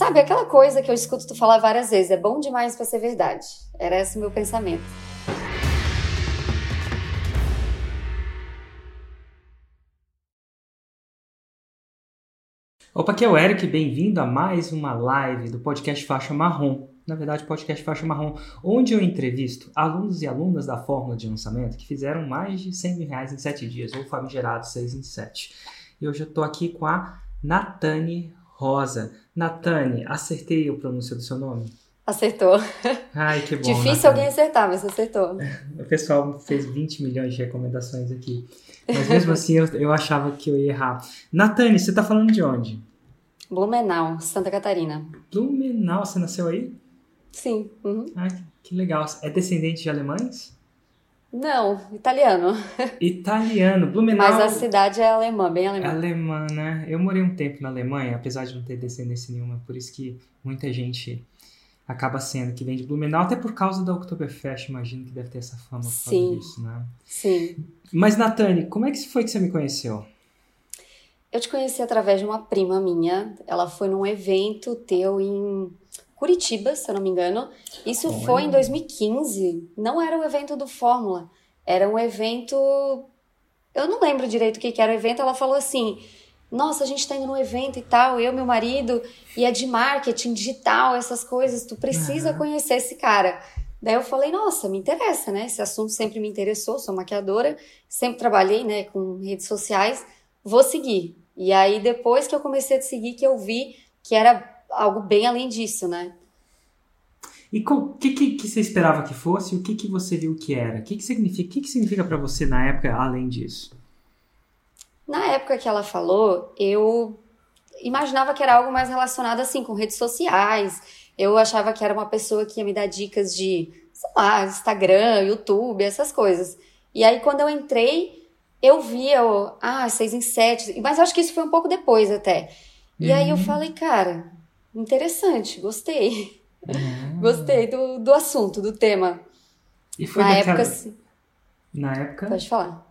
Sabe, aquela coisa que eu escuto tu falar várias vezes, é bom demais para ser verdade. Era esse o meu pensamento. Opa, aqui é o Eric, bem-vindo a mais uma live do podcast Faixa Marrom. Na verdade, podcast Faixa Marrom, onde eu entrevisto alunos e alunas da fórmula de lançamento que fizeram mais de 100 mil reais em 7 dias, ou famigerados 6 em 7. E hoje eu estou aqui com a Natane Rosa. Natane, acertei o pronúncio do seu nome? Acertou. Ai, que bom. Difícil Natane. alguém acertar, mas acertou. O pessoal fez 20 milhões de recomendações aqui. Mas mesmo assim eu, eu achava que eu ia errar. Natane, você está falando de onde? Blumenau, Santa Catarina. Blumenau, você nasceu aí? Sim. Uhum. Ai, que legal. É descendente de alemães? Não, italiano. Italiano. Blumenau. Mas a cidade é alemã, bem É alemã. alemã, né? Eu morei um tempo na Alemanha, apesar de não ter descendência nenhuma, por isso que muita gente acaba sendo que vem de Blumenau, até por causa da Oktoberfest, imagino que deve ter essa fama por causa Sim. disso, né? Sim. Mas, Natane, como é que foi que você me conheceu? Eu te conheci através de uma prima minha. Ela foi num evento teu em Curitiba, se eu não me engano. Isso Olha. foi em 2015. Não era o evento do Fórmula. Era um evento. Eu não lembro direito o que que era o evento. Ela falou assim: Nossa, a gente tá indo num evento e tal, eu, meu marido, e é de marketing digital, essas coisas. Tu precisa Aham. conhecer esse cara. Daí eu falei, nossa, me interessa, né? Esse assunto sempre me interessou, sou maquiadora, sempre trabalhei, né, com redes sociais, vou seguir. E aí, depois que eu comecei a seguir, que eu vi que era algo bem além disso, né? E o que, que, que você esperava que fosse e o que, que você viu que era? O que, que significa, que, que significa para você na época, além disso? Na época que ela falou, eu imaginava que era algo mais relacionado assim com redes sociais. Eu achava que era uma pessoa que ia me dar dicas de, sei lá, Instagram, YouTube, essas coisas. E aí quando eu entrei, eu via o, ah, seis em sete, mas acho que isso foi um pouco depois até. E aí eu Uhum. falei, cara, interessante, gostei. Ah. Gostei do, do assunto, do tema. E foi Na daquela... época, assim, Na época... Pode falar.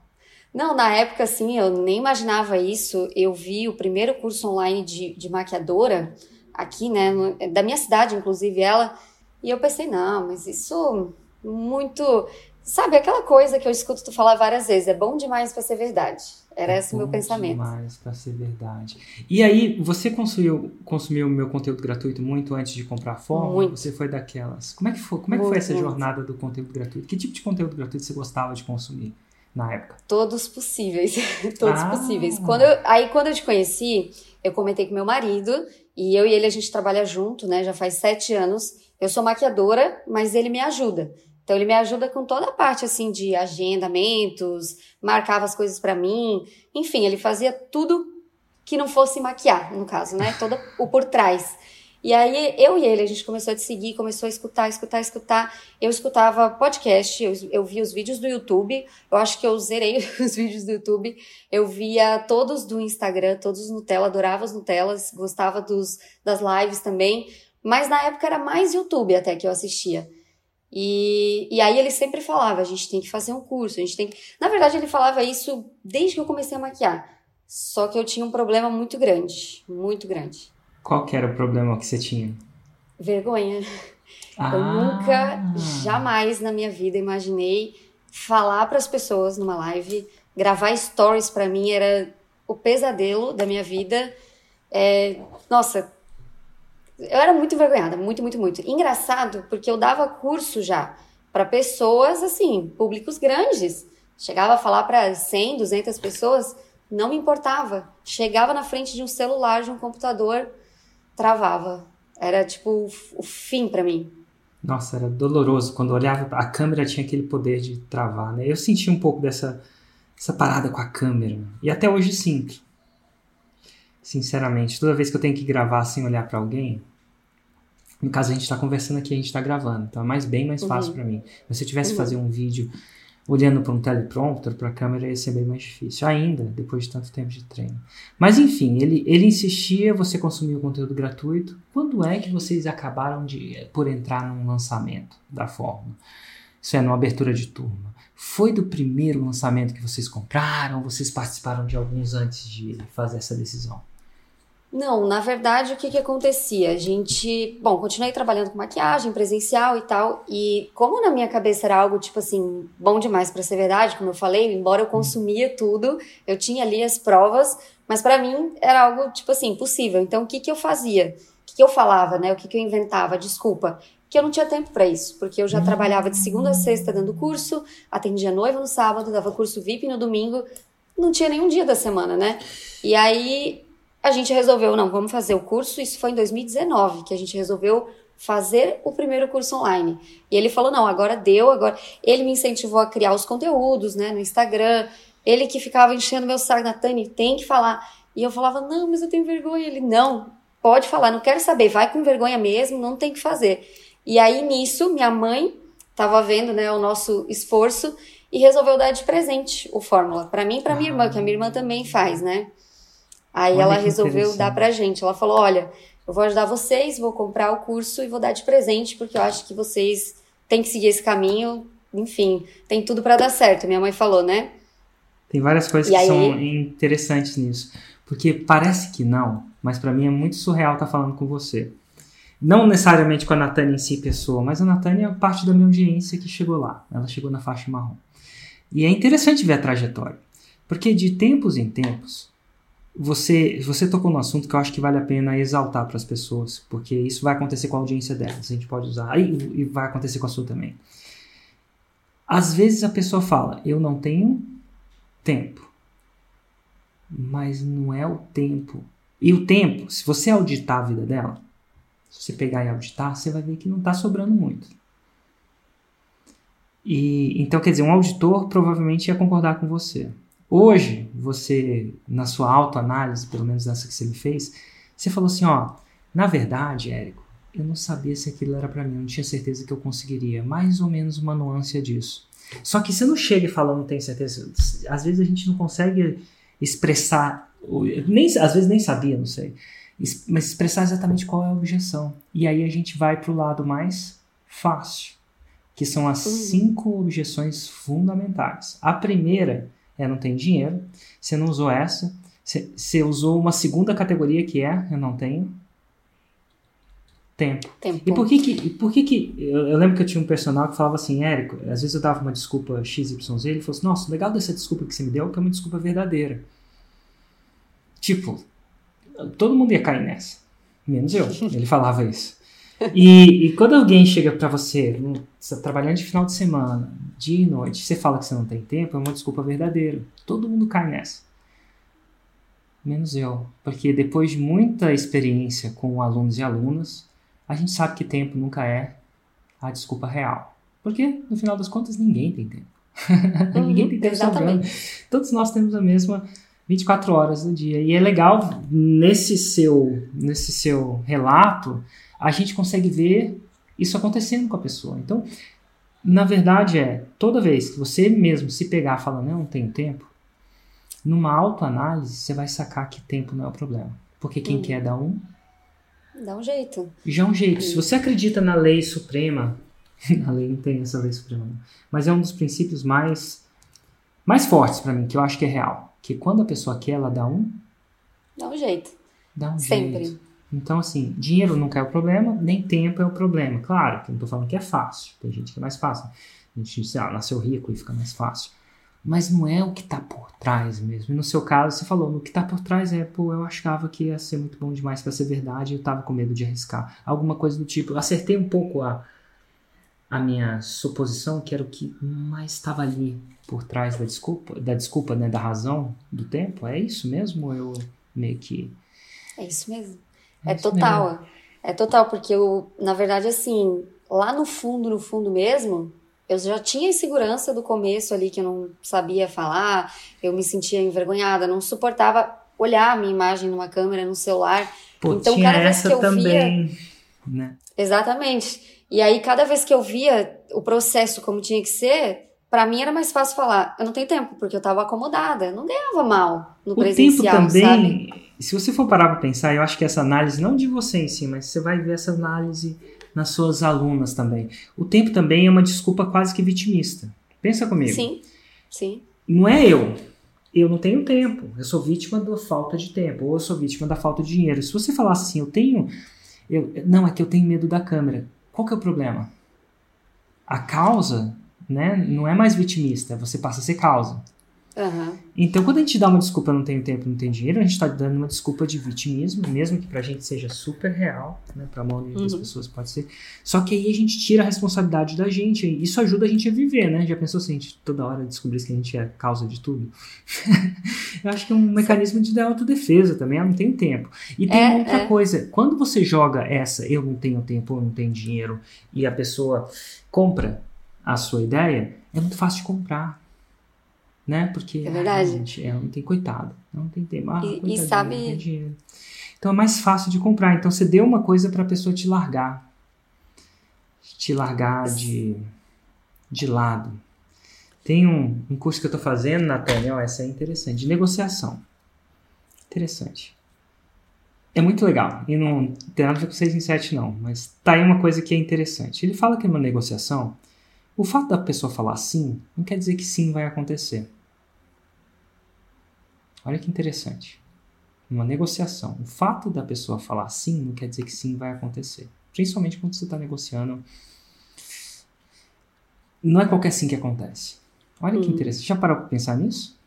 Não, na época, assim, eu nem imaginava isso. Eu vi o primeiro curso online de, de maquiadora aqui, né, no- da minha cidade, inclusive ela, e eu pensei, não, mas isso muito. Sabe, aquela coisa que eu escuto tu falar várias vezes, é bom demais pra ser verdade. Era esse o meu pensamento. Demais pra ser verdade. E aí, você consumiu consumiu o meu conteúdo gratuito muito antes de comprar a fórmula? Muito. Você foi daquelas. Como é que foi? Como é que foi essa muito. jornada do conteúdo gratuito? Que tipo de conteúdo gratuito você gostava de consumir na época? Todos possíveis, todos Ah. possíveis. Quando eu- aí quando eu te conheci, eu comentei com meu marido e eu e ele a gente trabalha junto, né? Já faz sete anos. Eu sou maquiadora, mas ele me ajuda. Então ele me ajuda com toda a parte assim de agendamentos, marcava as coisas pra mim, enfim, ele fazia tudo que não fosse maquiar, no caso, né? Todo o por trás. E aí eu e ele a gente começou a te seguir, começou a escutar, escutar, escutar. Eu escutava podcast, eu, eu via os vídeos do YouTube. Eu acho que eu zerei os vídeos do YouTube. Eu via todos do Instagram, todos Nutella, adorava os Nutellas, gostava dos, das lives também. Mas na época era mais YouTube até que eu assistia. E, e aí ele sempre falava, a gente tem que fazer um curso, a gente tem que... Na verdade ele falava isso desde que eu comecei a maquiar. Só que eu tinha um problema muito grande, muito grande. Qual que era o problema que você tinha? Vergonha. Ah, Eu nunca, jamais na minha vida imaginei falar para as pessoas numa live, gravar stories para mim era o pesadelo da minha vida. É, nossa, eu era muito envergonhada, muito, muito, muito. Engraçado, porque eu dava curso já para pessoas assim, públicos grandes. Chegava a falar para 100, 200 pessoas, não me importava. Chegava na frente de um celular, de um computador, travava. Era tipo o fim para mim. Nossa, era doloroso. Quando olhava, a câmera tinha aquele poder de travar, né? Eu senti um pouco dessa essa parada com a câmera. E até hoje sinto. Sinceramente, toda vez que eu tenho que gravar sem olhar pra alguém, no caso a gente tá conversando aqui, a gente tá gravando, então é mais bem mais fácil Uhum. pra mim. Mas se eu tivesse Uhum. fazer um vídeo olhando para um teleprompter, para a câmera, ia ser bem mais difícil. Ainda, depois de tanto tempo de treino. Mas enfim, ele, ele insistia, você consumiu o conteúdo gratuito. Quando é que vocês acabaram de por entrar num lançamento da fórmula? Isso é, numa abertura de turma. Foi do primeiro lançamento que vocês compraram? Vocês participaram de alguns antes de fazer essa decisão? Não, na verdade, o que, que acontecia? A gente, bom, continuei trabalhando com maquiagem presencial e tal, e como na minha cabeça era algo, tipo assim, bom demais para ser verdade, como eu falei, embora eu consumia tudo, eu tinha ali as provas, mas para mim era algo, tipo assim, impossível. Então, o que, que eu fazia? O que, que eu falava, né? O que, que eu inventava? Desculpa, que eu não tinha tempo para isso, porque eu já trabalhava de segunda a sexta dando curso, atendia noiva no sábado, dava curso VIP no domingo, não tinha nenhum dia da semana, né? E aí a gente resolveu, não, vamos fazer o curso. Isso foi em 2019 que a gente resolveu fazer o primeiro curso online. E ele falou: não, agora deu, agora. Ele me incentivou a criar os conteúdos, né, no Instagram. Ele que ficava enchendo meu saco, Natane, tem que falar. E eu falava: não, mas eu tenho vergonha. Ele: não, pode falar, não quero saber, vai com vergonha mesmo, não tem que fazer. E aí nisso, minha mãe estava vendo, né, o nosso esforço e resolveu dar de presente o Fórmula para mim e para minha irmã, que a minha irmã também faz, né? Aí Olha ela resolveu dar pra gente. Ela falou: olha, eu vou ajudar vocês, vou comprar o curso e vou dar de presente, porque eu acho que vocês têm que seguir esse caminho. Enfim, tem tudo para dar certo, minha mãe falou, né? Tem várias coisas e que aí... são interessantes nisso. Porque parece que não, mas para mim é muito surreal estar tá falando com você. Não necessariamente com a Natânia em si, pessoa, mas a Natânia é parte da minha audiência que chegou lá. Ela chegou na faixa marrom. E é interessante ver a trajetória. Porque de tempos em tempos, você, você tocou no assunto que eu acho que vale a pena exaltar para as pessoas, porque isso vai acontecer com a audiência delas, a gente pode usar, e, e vai acontecer com a sua também. Às vezes a pessoa fala, eu não tenho tempo. Mas não é o tempo. E o tempo, se você auditar a vida dela, se você pegar e auditar, você vai ver que não está sobrando muito. E então, quer dizer, um auditor provavelmente ia concordar com você. Hoje, você, na sua autoanálise, pelo menos nessa que você me fez, você falou assim, ó, na verdade, Érico, eu não sabia se aquilo era para mim, eu não tinha certeza que eu conseguiria. Mais ou menos uma nuance disso. Só que você não chega e fala, não tenho certeza. Às vezes a gente não consegue expressar, nem, às vezes nem sabia, não sei, mas expressar exatamente qual é a objeção. E aí a gente vai para o lado mais fácil, que são as cinco objeções fundamentais. A primeira é não tem dinheiro. Você não usou essa. Você, você usou uma segunda categoria que é eu não tenho tempo. tempo. E por que que, por que, que eu, eu, lembro que eu tinha um personal que falava assim, Érico, às vezes eu dava uma desculpa XYZ, ele falou assim, nossa, legal dessa desculpa que você me deu é que é uma desculpa verdadeira. Tipo, todo mundo ia cair nessa. Menos eu. Ele falava isso. E, e quando alguém chega para você, você tá trabalhando de final de semana, dia e noite, você fala que você não tem tempo, é uma desculpa verdadeira. Todo mundo cai nessa. Menos eu. Porque depois de muita experiência com alunos e alunas, a gente sabe que tempo nunca é a desculpa real. Porque, no final das contas, ninguém tem tempo. Uhum, ninguém tem tempo sobrando. Todos nós temos a mesma 24 horas do dia. E é legal, nesse seu, nesse seu relato, a gente consegue ver isso acontecendo com a pessoa. Então, na verdade é, toda vez que você mesmo se pegar falando, não, não tenho tempo, numa autoanálise você vai sacar que tempo não é o problema. Porque quem hum. quer dar um... Dá um jeito. Já é um jeito. Se você acredita na lei suprema, a lei não tem essa lei suprema, não. mas é um dos princípios mais, mais fortes para mim, que eu acho que é real. Que quando a pessoa quer, ela dá um... Dá um jeito. Dá um Sempre. jeito. Então, assim, dinheiro nunca é o problema, nem tempo é o problema. Claro, que não estou falando que é fácil. Tem gente que é mais fácil. A gente, sei lá, nasceu rico e fica mais fácil. Mas não é o que está por trás mesmo. E no seu caso, você falou, no que está por trás é, pô, eu achava que ia ser muito bom demais para ser verdade e eu estava com medo de arriscar. Alguma coisa do tipo. Eu acertei um pouco a, a minha suposição, que era o que mais estava ali por trás da desculpa, da desculpa, né, da razão do tempo. É isso mesmo? Ou eu meio que. É isso mesmo. É total. É total, porque eu, na verdade, assim, lá no fundo, no fundo mesmo, eu já tinha insegurança do começo ali, que eu não sabia falar, eu me sentia envergonhada, não suportava olhar a minha imagem numa câmera, no celular. Pô, então, cada vez que eu também, via. Né? Exatamente. E aí, cada vez que eu via o processo como tinha que ser, para mim era mais fácil falar, eu não tenho tempo, porque eu tava acomodada, eu não ganhava mal no o presencial, tempo também, sabe? se você for parar para pensar, eu acho que essa análise, não de você em si, mas você vai ver essa análise nas suas alunas também. O tempo também é uma desculpa quase que vitimista. Pensa comigo. Sim, sim. Não é eu. eu não tenho tempo, eu sou vítima da falta de tempo, ou eu sou vítima da falta de dinheiro. Se você falasse assim, eu tenho. Eu, não, é que eu tenho medo da câmera. Qual que é o problema? A causa né, não é mais vitimista, você passa a ser causa. Uhum. Então, quando a gente dá uma desculpa, não tenho tempo, não tenho dinheiro, a gente está dando uma desculpa de vitimismo, mesmo que pra gente seja super real, né? Pra maioria uhum. das pessoas pode ser. Só que aí a gente tira a responsabilidade da gente, e isso ajuda a gente a viver, né? Já pensou se a gente toda hora descobrisse que a gente é causa de tudo? eu acho que é um mecanismo de autodefesa também, eu não tenho tempo. E tem é, outra é. coisa, quando você joga essa, eu não tenho tempo, eu não tenho dinheiro, e a pessoa compra a sua ideia, é muito fácil de comprar né? Porque é verdade. Ah, gente, ela não tem coitado, não tem tempo. Ah, e, e sabe. Não tem dinheiro. Então é mais fácil de comprar. Então você deu uma coisa para a pessoa te largar, te largar de, de lado. Tem um, um curso que eu estou fazendo, Natália, ó, essa é interessante, de negociação. Interessante. É muito legal. E não tem nada a ver com 6 em 7, não. Mas tá aí uma coisa que é interessante. Ele fala que é uma negociação. O fato da pessoa falar sim não quer dizer que sim vai acontecer. Olha que interessante. Uma negociação. O fato da pessoa falar sim não quer dizer que sim vai acontecer. Principalmente quando você está negociando. Não é qualquer sim que acontece. Olha que hum. interessante. Já parou para pensar nisso?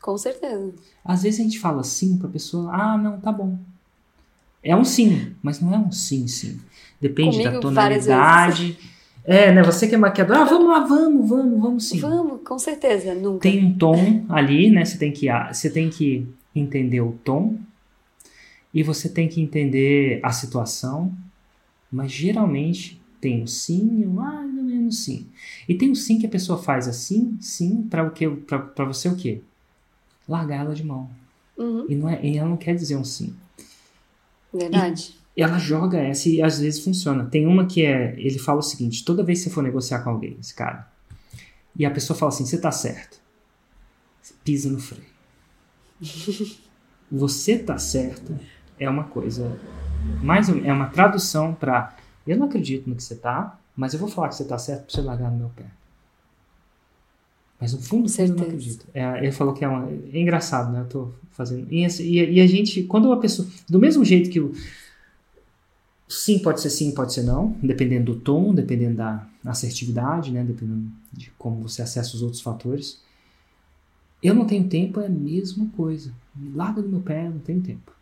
Com certeza. Às vezes a gente fala sim para a pessoa, ah, não, tá bom. É um sim, mas não é um sim, sim. Depende Comigo, da tonalidade é, né? Você que é maquiador, ah, vamos lá, vamos, vamos, vamos sim. Vamos, com certeza, nunca. Tem um tom ali, né? Você tem que, você tem que entender o tom e você tem que entender a situação, mas geralmente tem o sim e o mais ou menos sim. E tem o sim que a pessoa faz assim, sim, para o que, para você o quê? Largar ela de mão. Uhum. E, não é, e ela não quer dizer um sim. Verdade. Ela joga essa e às vezes funciona. Tem uma que é, ele fala o seguinte, toda vez que você for negociar com alguém, esse cara, e a pessoa fala assim, você tá certo. Você pisa no freio. você tá certo é uma coisa, mais é uma tradução para eu não acredito no que você tá, mas eu vou falar que você tá certo para você largar no meu pé. Mas no fundo você não acredito. É, ele falou que é, uma, é engraçado, né? Eu tô fazendo. E, e, e, a gente, quando uma pessoa. Do mesmo jeito que o, Sim pode ser sim, pode ser não, dependendo do tom, dependendo da assertividade, né? dependendo de como você acessa os outros fatores. Eu não tenho tempo é a mesma coisa. Larga do meu pé, eu não tenho tempo.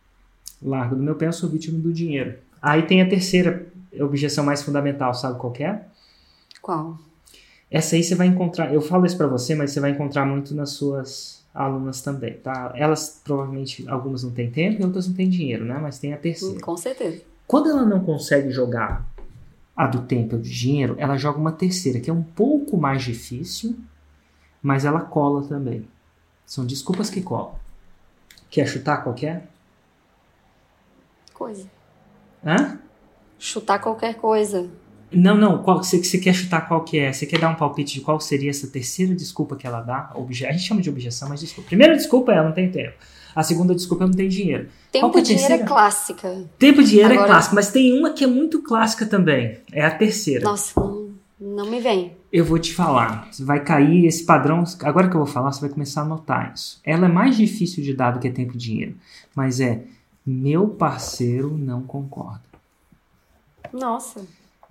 Larga do meu pé, eu sou vítima do dinheiro. Aí tem a terceira objeção mais fundamental, sabe qual é? Qual? Essa aí você vai encontrar, eu falo isso para você, mas você vai encontrar muito nas suas alunas também, tá? Elas provavelmente algumas não têm tempo e outras não têm dinheiro, né? Mas tem a terceira. Com certeza. Quando ela não consegue jogar a do tempo e do dinheiro, ela joga uma terceira, que é um pouco mais difícil, mas ela cola também. São desculpas que colam. Quer chutar qualquer? Coisa. Hã? Chutar qualquer coisa. Não, não. Qual, você, você quer chutar qual que é? Você quer dar um palpite de qual seria essa terceira desculpa que ela dá? Obje... A gente chama de objeção, mas desculpa. Primeira desculpa é ela não tem tempo. A segunda desculpa é não tem dinheiro. Tempo e dinheiro é clássica. Tempo e dinheiro é Agora... é clássica, mas tem uma que é muito clássica também. É a terceira. Nossa, não, não me vem. Eu vou te falar. Vai cair esse padrão. Agora que eu vou falar, você vai começar a notar isso. Ela é mais difícil de dar do que tempo e dinheiro. Mas é meu parceiro não concorda. Nossa.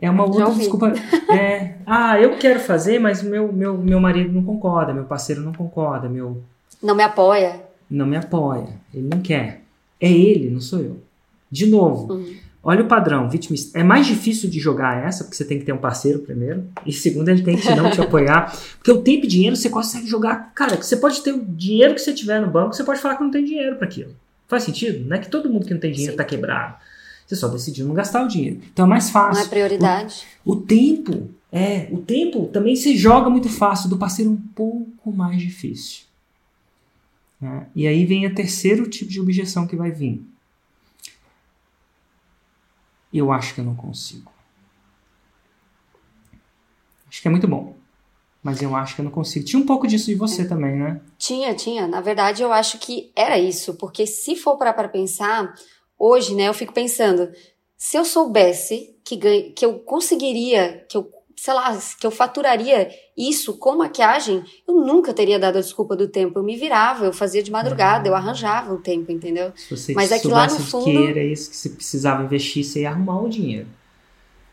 É uma outra desculpa. É, ah, eu quero fazer, mas meu, meu, meu marido não concorda, meu parceiro não concorda, meu. Não me apoia não me apoia, ele não quer. É ele, não sou eu. De novo, uhum. olha o padrão, vitimista. É mais difícil de jogar essa, porque você tem que ter um parceiro primeiro. E segundo, ele tem que não te apoiar. Porque o tempo e dinheiro você consegue jogar. Cara, você pode ter o dinheiro que você tiver no banco, você pode falar que não tem dinheiro para aquilo. Faz sentido? Não é que todo mundo que não tem dinheiro Sim. tá quebrado. Você só decidiu não gastar o dinheiro. Então é mais fácil. Não é prioridade. O, o tempo, é, o tempo também se joga muito fácil, do parceiro um pouco mais difícil. Né? E aí vem o terceiro tipo de objeção que vai vir. Eu acho que eu não consigo. Acho que é muito bom. Mas eu acho que eu não consigo. Tinha um pouco disso de você é. também, né? Tinha, tinha. Na verdade, eu acho que era isso. Porque se for parar para pensar, hoje, né, eu fico pensando, se eu soubesse que, ganha, que eu conseguiria, que eu sei lá, que eu faturaria isso com maquiagem, eu nunca teria dado a desculpa do tempo. Eu me virava, eu fazia de madrugada, eu arranjava o tempo, entendeu? Se você Mas é que lá no fundo- que era isso que você precisava investir, você ia arrumar o dinheiro.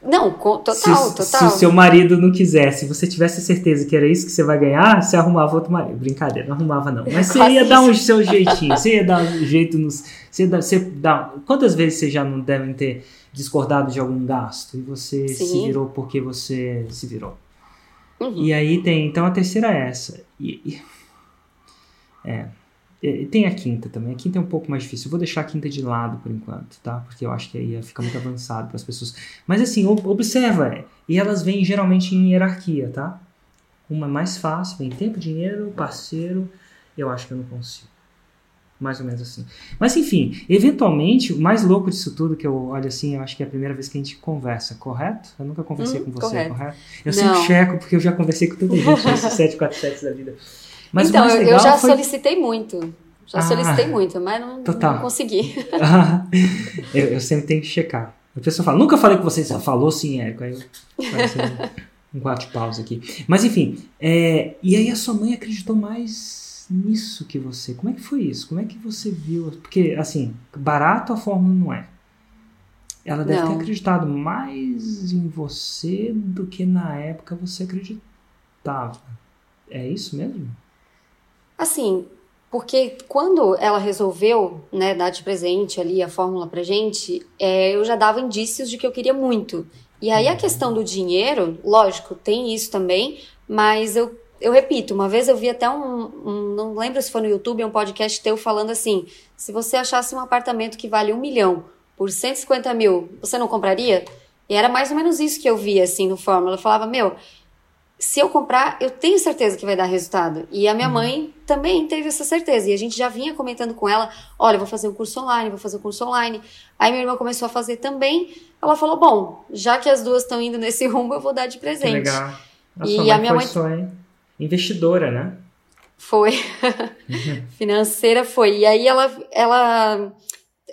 Não, total, se, total. se o seu marido não quisesse, se você tivesse certeza que era isso que você vai ganhar, você arrumava outro marido. Brincadeira, não arrumava não. Mas você ia dar um seu jeitinho, você ia dar um jeito nos. Você ia dar, você dá, quantas vezes vocês já não devem ter discordado de algum gasto e você se Sim. virou porque você se virou? Uhum. E aí tem, então a terceira é essa. E, e- é. E tem a quinta também. A quinta é um pouco mais difícil. Eu vou deixar a quinta de lado por enquanto, tá? Porque eu acho que aí fica muito avançado para as pessoas. Mas assim, ob- observa. é. E elas vêm geralmente em hierarquia, tá? Uma é mais fácil, vem tempo, dinheiro, parceiro. Eu acho que eu não consigo. Mais ou menos assim. Mas enfim, eventualmente, o mais louco disso tudo que eu olho assim, eu acho que é a primeira vez que a gente conversa, correto? Eu nunca conversei Hum, com você, correto. correto? Eu Não. sempre checo, porque eu já conversei com tanta gente nesses 747 da vida. Mas então, eu- já foi... solicitei muito. Já Ah, solicitei muito, mas não, não consegui. eu, eu sempre tenho que checar. A pessoa fala, nunca falei com você, você falou sim, Érico. Aí eu um, um bate-pausa aqui. Mas enfim, é, e aí a sua mãe acreditou mais nisso que você. Como é que foi isso? Como é que você viu? Porque, assim, barato a fórmula não é. Ela deve ter Não. acreditado mais em você do que na época você acreditava. É isso mesmo? Assim, porque quando ela resolveu, né, dar de presente ali a fórmula pra gente, é, eu já dava indícios de que eu queria muito. E aí a questão do dinheiro, lógico, tem isso também, mas eu, eu repito, uma vez eu vi até um, um- não lembro se foi no YouTube, um podcast teu falando assim, se você achasse um apartamento que vale um milhão por 150 mil, você não compraria? E era mais ou menos isso que eu via, assim, no Fórmula. Eu falava, meu, se eu comprar, eu tenho certeza que vai dar resultado. E a minha mãe também teve essa certeza. E a gente já vinha comentando com ela: olha, eu vou fazer um curso online, vou fazer um curso online. Aí minha irmã começou a fazer também. Ela falou: bom, já que as duas estão indo nesse rumo, eu vou dar de Que presente. legal. A E a minha mãe- investidora, né? Foi. Financeira foi. E aí ela. ela...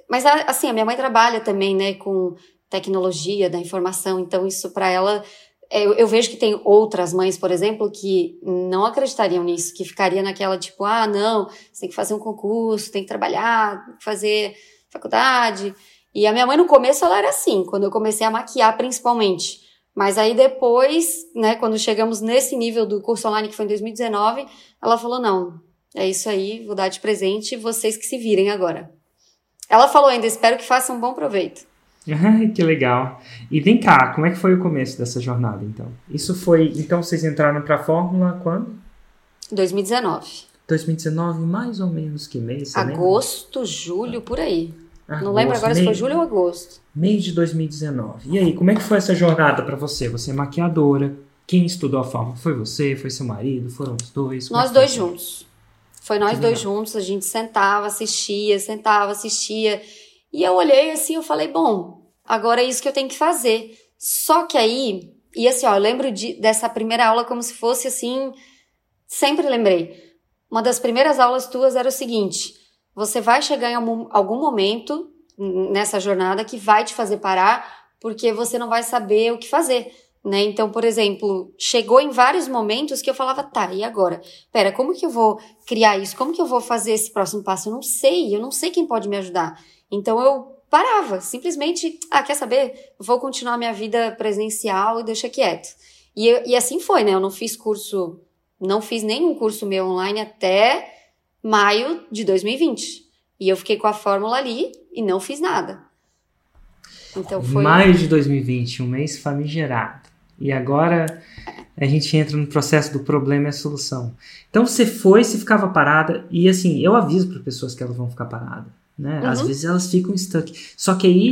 Mas assim, a minha mãe trabalha também, né, com tecnologia da informação, então isso para ela. é, Eu, eu vejo que tem outras mães, por exemplo, que não acreditariam nisso, que ficaria naquela tipo, ah, não, você tem que fazer um concurso, tem que trabalhar, tem que fazer faculdade. E a minha mãe no começo ela era assim, quando eu comecei a maquiar principalmente. Mas aí depois, né, quando chegamos nesse nível do curso online que foi em 2019, ela falou: não, é isso aí, vou dar de presente, vocês que se virem agora. Ela falou ainda: espero que façam um bom proveito. Que legal. E vem cá, como é que foi o começo dessa jornada, então? Isso foi. Então vocês entraram pra Fórmula quando? 2019. 2019, mais ou menos que mês? Lembra? Agosto, julho, por aí. Não lembro agora se foi julho ou agosto. Mês de 2019. E aí, como é que foi essa jornada pra você? Você é maquiadora. Quem estudou a Fórmula? Foi você? Foi seu marido? Foram os dois? Como é Nós foi dois isso? juntos. Foi nós Que dois legal. juntos, a gente sentava, assistia, sentava, assistia. E eu olhei assim, eu falei, bom, agora é isso que eu tenho que fazer. Só que aí, e assim, ó, eu lembro de, dessa primeira aula como se fosse assim, sempre lembrei. Uma das primeiras aulas tuas era o seguinte: você vai chegar em algum, momento nessa jornada que vai te fazer parar, porque você não vai saber o que fazer. Né? Então, por exemplo, chegou em vários momentos que eu falava, tá, e agora? Pera, como que eu vou criar isso? Como que eu vou fazer esse próximo passo? Eu não sei, eu não sei quem pode me ajudar. Então eu parava, simplesmente, ah, quer saber? Vou continuar minha vida presencial e deixa quieto. E, e assim foi, né? Eu não fiz curso, não fiz nenhum curso meu online até maio de 2020. E eu fiquei com a fórmula ali e não fiz nada. Então foi. Maio de 2020, um mês famigerado. E agora a gente entra no processo do problema e a solução. Então você foi, você ficava parada, e assim, eu aviso para pessoas que elas vão ficar paradas. Né? Às Uhum. vezes elas ficam stuck. Só que aí.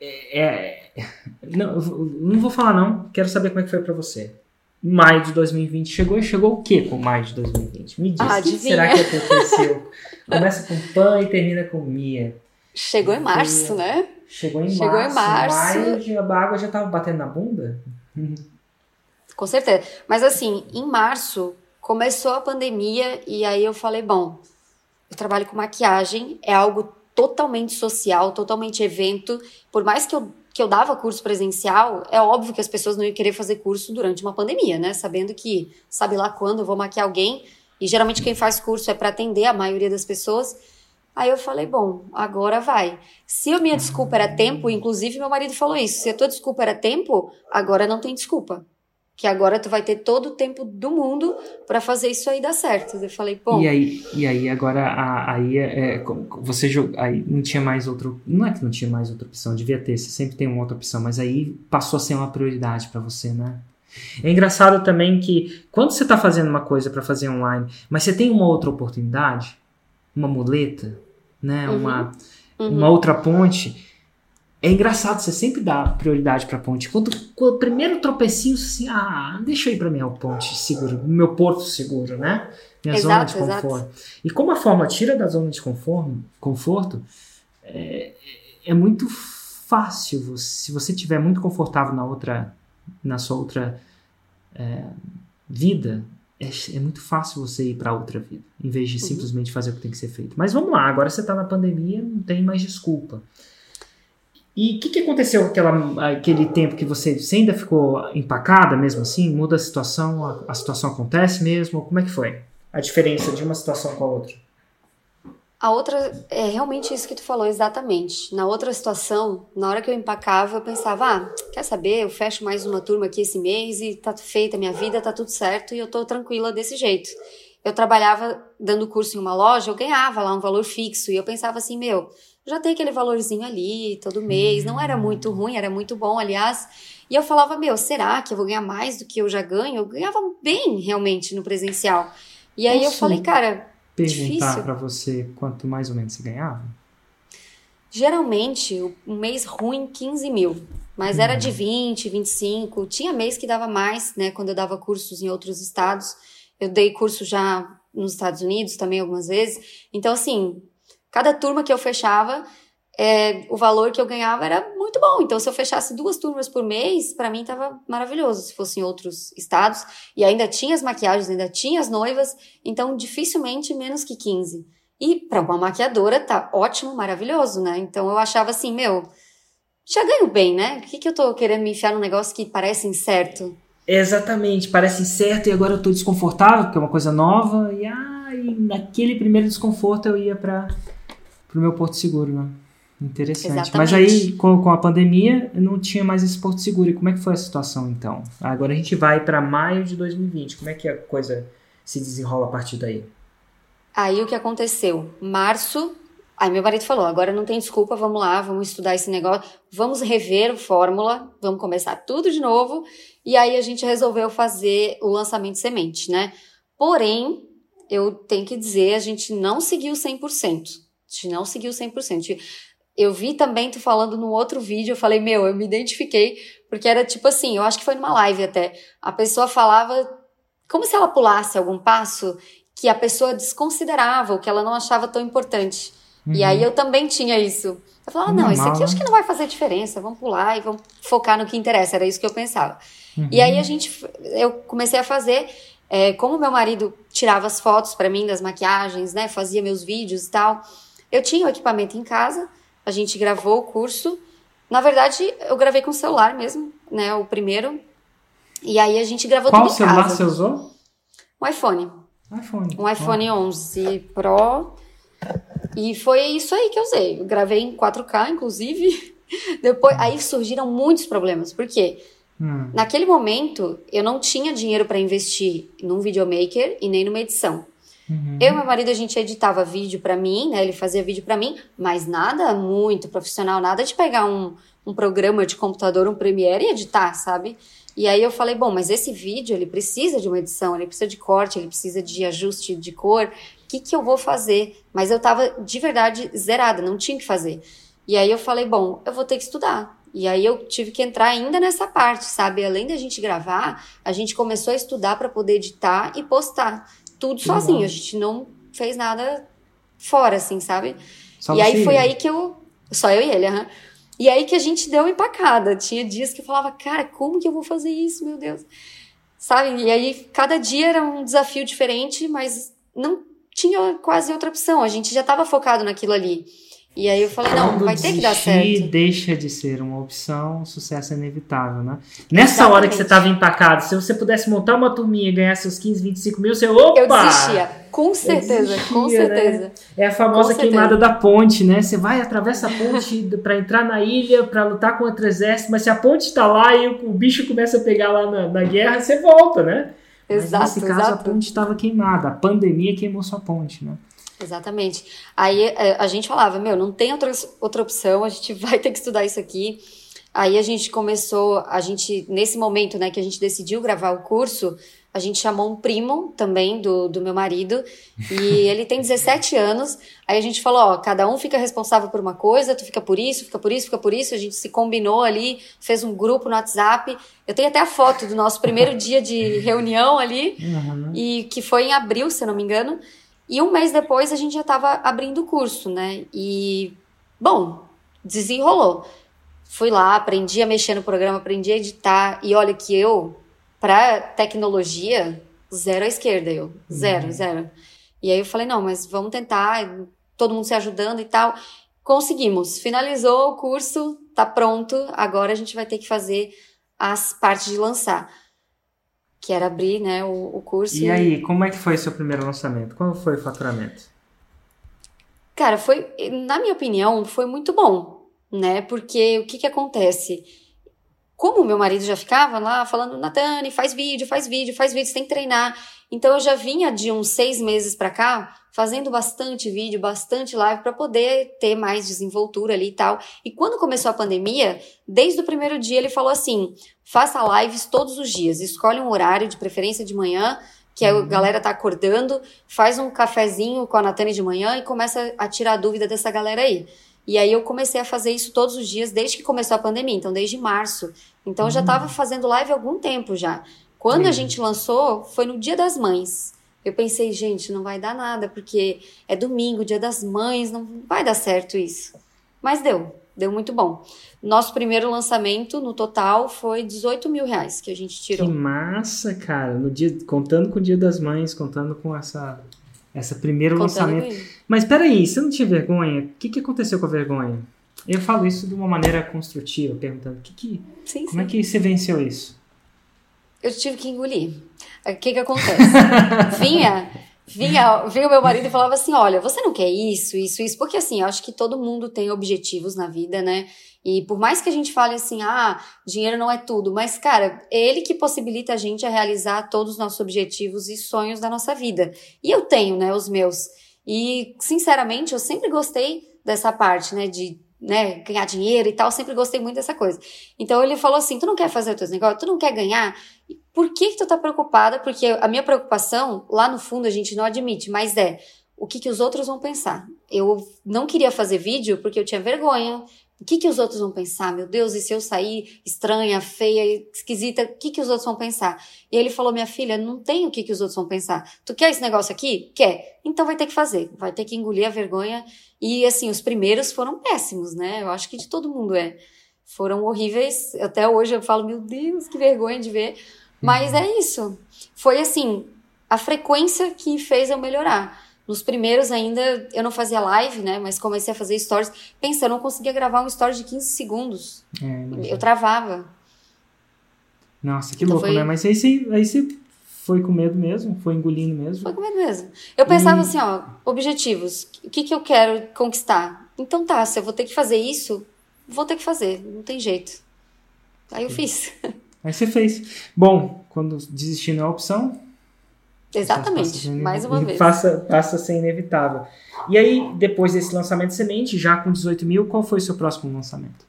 É, é- não, não vou falar, não. Quero saber como é que foi para você. Maio de 2020 chegou e chegou o que com maio de 2020? Me diz, Ah, o que será que aconteceu? Começa com Pan e termina com Mia. Chegou em março, né? Chegou em Chegou em março. março. Maio, a água já tava batendo na bunda? Com certeza. Mas assim, em março começou a pandemia e aí eu falei, bom, eu trabalho com maquiagem, é algo totalmente social, totalmente evento. Por mais que eu, que eu dava curso presencial, é óbvio que as pessoas não iam querer fazer curso durante uma pandemia, né? Sabendo que, sabe lá quando eu vou maquiar alguém, e geralmente quem faz curso é para atender a maioria das pessoas. Aí eu falei, bom, agora vai. Se a minha desculpa era tempo, inclusive meu marido falou isso, se a tua desculpa era tempo, agora não tem desculpa que agora tu vai ter todo o tempo do mundo para fazer isso aí dar certo. Eu falei, pô. E aí, e aí agora aí é, é você aí não tinha mais outro, não é que não tinha mais outra opção, devia ter, você sempre tem uma outra opção, mas aí passou a ser uma prioridade para você, né? É engraçado também que quando você está fazendo uma coisa para fazer online, mas você tem uma outra oportunidade, uma muleta, né, uhum. uma uhum. uma outra ponte, é engraçado, você sempre dá prioridade pra ponte. Quando, quando o primeiro tropecinho, assim, ah, deixa eu ir pra minha ponte seguro, meu porto seguro, né? Minha exato, zona de conforto. Exato. E como a forma tira da zona de conforto, conforto é, é muito fácil, você, se você estiver muito confortável na outra, na sua outra é, vida, é, é, muito fácil você ir para outra vida, em vez de uhum. simplesmente fazer o que tem que ser feito. Mas vamos lá, agora você está na pandemia, não tem mais desculpa. E o que, que, aconteceu aquela, aquele tempo que você, você ainda ficou empacada mesmo assim? Muda a situação? A, a, situação acontece mesmo? Como é que foi? A diferença de uma situação com a outra? A outra é realmente isso que tu falou, exatamente. Na outra situação, na hora que eu empacava, eu pensava, ah, quer saber, eu fecho mais uma turma aqui esse mês e tá feita a minha vida, tá tudo certo e eu tô tranquila desse jeito. Eu trabalhava dando curso em uma loja, eu ganhava lá um valor fixo e eu pensava assim, meu, já tem aquele valorzinho ali todo mês, não era muito ruim, era muito bom, aliás. E eu falava, meu, será que eu vou ganhar mais do que eu já ganho? Eu ganhava bem realmente no presencial. E aí Posso eu falei, cara, perguntar para você quanto mais ou menos você ganhava? Geralmente, um mês ruim, 15 mil. Mas era de 20, uhum. 25. Tinha mês que dava mais, né? Quando eu dava cursos em outros estados. Eu dei curso já nos Estados Unidos também algumas vezes. Então, assim, Cada turma que eu fechava, é, o valor que eu ganhava era muito bom. Então, se eu fechasse duas turmas por mês, para mim tava maravilhoso. Se fosse em outros estados, e ainda tinha as maquiagens, ainda tinha as noivas, então dificilmente menos que 15. E para uma maquiadora tá ótimo, maravilhoso, né? Então eu achava assim, meu, já ganho bem, né? Por que, que eu tô querendo me enfiar num negócio que parece incerto? Exatamente, parece incerto e agora eu tô desconfortável, porque é uma coisa nova, e, ah, e naquele primeiro desconforto eu ia para pro meu porto seguro, né? Interessante. Exatamente. Mas aí, com, com a pandemia, não tinha mais esse porto seguro. E como é que foi a situação, então? Agora a gente vai para maio de 2020. Como é que a coisa se desenrola a partir daí? Aí o que aconteceu? Março, aí meu marido falou: agora não tem desculpa, vamos lá, vamos estudar esse negócio, vamos rever a fórmula, vamos começar tudo de novo. E aí a gente resolveu fazer o lançamento de semente, né? Porém, eu tenho que dizer, a gente não seguiu 100% gente não seguiu 100%. Eu vi também tu falando num outro vídeo, eu falei, meu, eu me identifiquei, porque era tipo assim, eu acho que foi numa live até. A pessoa falava como se ela pulasse algum passo que a pessoa desconsiderava, o que ela não achava tão importante. Uhum. E aí eu também tinha isso. Eu falava, não, isso aqui acho que não vai fazer diferença, vamos pular e vamos focar no que interessa. Era isso que eu pensava. Uhum. E aí a gente, eu comecei a fazer, é, como meu marido tirava as fotos para mim das maquiagens, né, fazia meus vídeos e tal. Eu tinha o equipamento em casa, a gente gravou o curso. Na verdade, eu gravei com o celular mesmo, né? O primeiro. E aí a gente gravou Qual tudo em casa. Qual celular você usou? Um iPhone. iPhone. Um iPhone oh. 11 Pro. E foi isso aí que eu usei. Eu gravei em 4K, inclusive. Depois, aí surgiram muitos problemas. Por quê? Hum. Naquele momento, eu não tinha dinheiro para investir num videomaker e nem numa edição. Uhum. Eu e meu marido, a gente editava vídeo para mim, né? Ele fazia vídeo para mim, mas nada muito profissional, nada de pegar um, um programa de computador, um Premiere e editar, sabe? E aí eu falei, bom, mas esse vídeo, ele precisa de uma edição, ele precisa de corte, ele precisa de ajuste de cor. O que, que eu vou fazer? Mas eu tava de verdade zerada, não tinha que fazer. E aí eu falei, bom, eu vou ter que estudar. E aí eu tive que entrar ainda nessa parte, sabe? Além da gente gravar, a gente começou a estudar para poder editar e postar tudo que sozinho. Bom. A gente não fez nada fora, assim, sabe? Só e aí foi aí que eu. Só eu e ele, aham. E aí que a gente deu empacada. Tinha dias que eu falava, cara, como que eu vou fazer isso, meu Deus? Sabe? E aí cada dia era um desafio diferente, mas não tinha quase outra opção. A gente já estava focado naquilo ali. E aí eu falei, não, Quando vai ter que dar certo. deixa de ser uma opção, o sucesso é inevitável, né? Nessa hora que você estava empacado, se você pudesse montar uma turminha e ganhar seus 15, 25 mil, você, opa! Eu desistia, com certeza, desistia, com né? certeza. É a famosa queimada da ponte, né? Você vai, atravessa a ponte para entrar na ilha, para lutar contra o exército, mas se a ponte está lá e o, bicho começa a pegar lá na, na guerra, você volta, né? Exato, mas nesse caso exato. a ponte estava queimada, a pandemia queimou sua ponte, né? Exatamente. Aí é, a gente falava, meu, não tem outra, outra opção, a gente vai ter que estudar isso aqui. Aí a gente começou, a gente, nesse momento, né, que a gente decidiu gravar o curso, a gente chamou um primo também do, do meu marido, e ele tem 17 anos. Aí a gente falou, ó, cada um fica responsável por uma coisa, tu fica por isso, fica por isso, fica por isso. A gente se combinou ali, fez um grupo no WhatsApp. Eu tenho até a foto do nosso primeiro dia de reunião ali, Uhum. e que foi em abril, se eu não me engano. E um mês depois a gente já estava abrindo o curso, né? E, bom, desenrolou. Fui lá, aprendi a mexer no programa, aprendi a editar. E olha que eu, pra tecnologia, zero à esquerda, eu. Zero, Uhum. zero. E aí eu falei, não, mas vamos tentar, todo mundo se ajudando e tal. Conseguimos. Finalizou o curso, tá pronto. Agora a gente vai ter que fazer as partes de lançar. Que era abrir, né, o, o curso. E aí, como é que foi seu primeiro lançamento? Qual foi o faturamento? Cara, foi, na minha opinião, foi muito bom, né? Porque o que que acontece? Como o meu marido já ficava lá falando, Natane, faz vídeo, faz vídeo, faz vídeo, você tem que treinar. Então eu já vinha de uns seis meses pra cá fazendo bastante vídeo, bastante live pra poder ter mais desenvoltura ali e tal. E quando começou a pandemia, desde o primeiro dia ele falou assim: faça lives todos os dias, escolhe um horário, de preferência de manhã, que a Uhum. galera tá acordando, faz um cafezinho com a Natane de manhã e começa a tirar a dúvida dessa galera aí. E aí eu comecei a fazer isso todos os dias desde que começou a pandemia, então desde março. Então eu já Hum. tava fazendo live há algum tempo já. Quando a Entendi. gente lançou, foi no Dia das Mães. Eu pensei, gente, não vai dar nada, porque é domingo, Dia das Mães, não vai dar certo isso. Mas deu, deu muito bom. Nosso primeiro lançamento, no total, foi 18 mil reais que a gente Que tirou. massa, cara. No dia, contando com o Dia das Mães, contando com essa, essa primeiro Contando lançamento. Mas peraí, você não tinha vergonha? O que, que aconteceu com a vergonha? Eu falo isso de uma maneira construtiva, perguntando, que que, Sim, como é sim. que você venceu isso? Eu tive que engolir. O que que acontece? vinha, vinha, vinha o meu marido e falava assim, olha, você não quer isso, isso, isso, porque assim, eu acho que todo mundo tem objetivos na vida, né? E por mais que a gente fale assim, ah, dinheiro não é tudo, mas cara, é ele que possibilita a gente a realizar todos os nossos objetivos e sonhos da nossa vida. E eu tenho, né, os meus. E sinceramente, eu sempre gostei dessa parte, né, de né, ganhar dinheiro e tal, sempre gostei muito dessa coisa. Então ele falou assim: tu não quer fazer os teus negócios, tu não quer ganhar? Por que, que tu tá preocupada? Porque a minha preocupação, lá no fundo, a gente não admite, mas é o que, que os outros vão pensar. Eu não queria fazer vídeo porque eu tinha vergonha. O que, que os outros vão pensar? Meu Deus, e se eu sair estranha, feia, esquisita, o que, que os outros vão pensar? E ele falou: Minha filha, não tem o que, que os outros vão pensar. Tu quer esse negócio aqui? Quer. Então vai ter que fazer. Vai ter que engolir a vergonha. E assim, os primeiros foram péssimos, né? Eu acho que de todo mundo é. Foram horríveis. Até hoje eu falo: Meu Deus, que vergonha de ver. Mas é isso. Foi assim, a frequência que fez eu melhorar. Nos primeiros ainda eu não fazia live, né? Mas comecei a fazer stories. Pensa, eu não conseguia gravar um story de 15 segundos. É. Eu travava. Nossa, que Então louco, foi- né? Mas aí você, aí você foi com medo mesmo? Foi engolindo mesmo? Foi com medo mesmo. Eu pensava E- assim, ó, objetivos. O que, que eu quero conquistar? Então tá, se eu vou ter que fazer isso, vou ter que fazer. Não tem jeito. Aí eu fiz. Aí você fez. Bom, quando desistir não é opção, Exatamente. ser Mais uma vez. Passa, passa a ser inevitável. E aí, depois desse lançamento de semente, já com 18 mil, qual foi o seu próximo lançamento?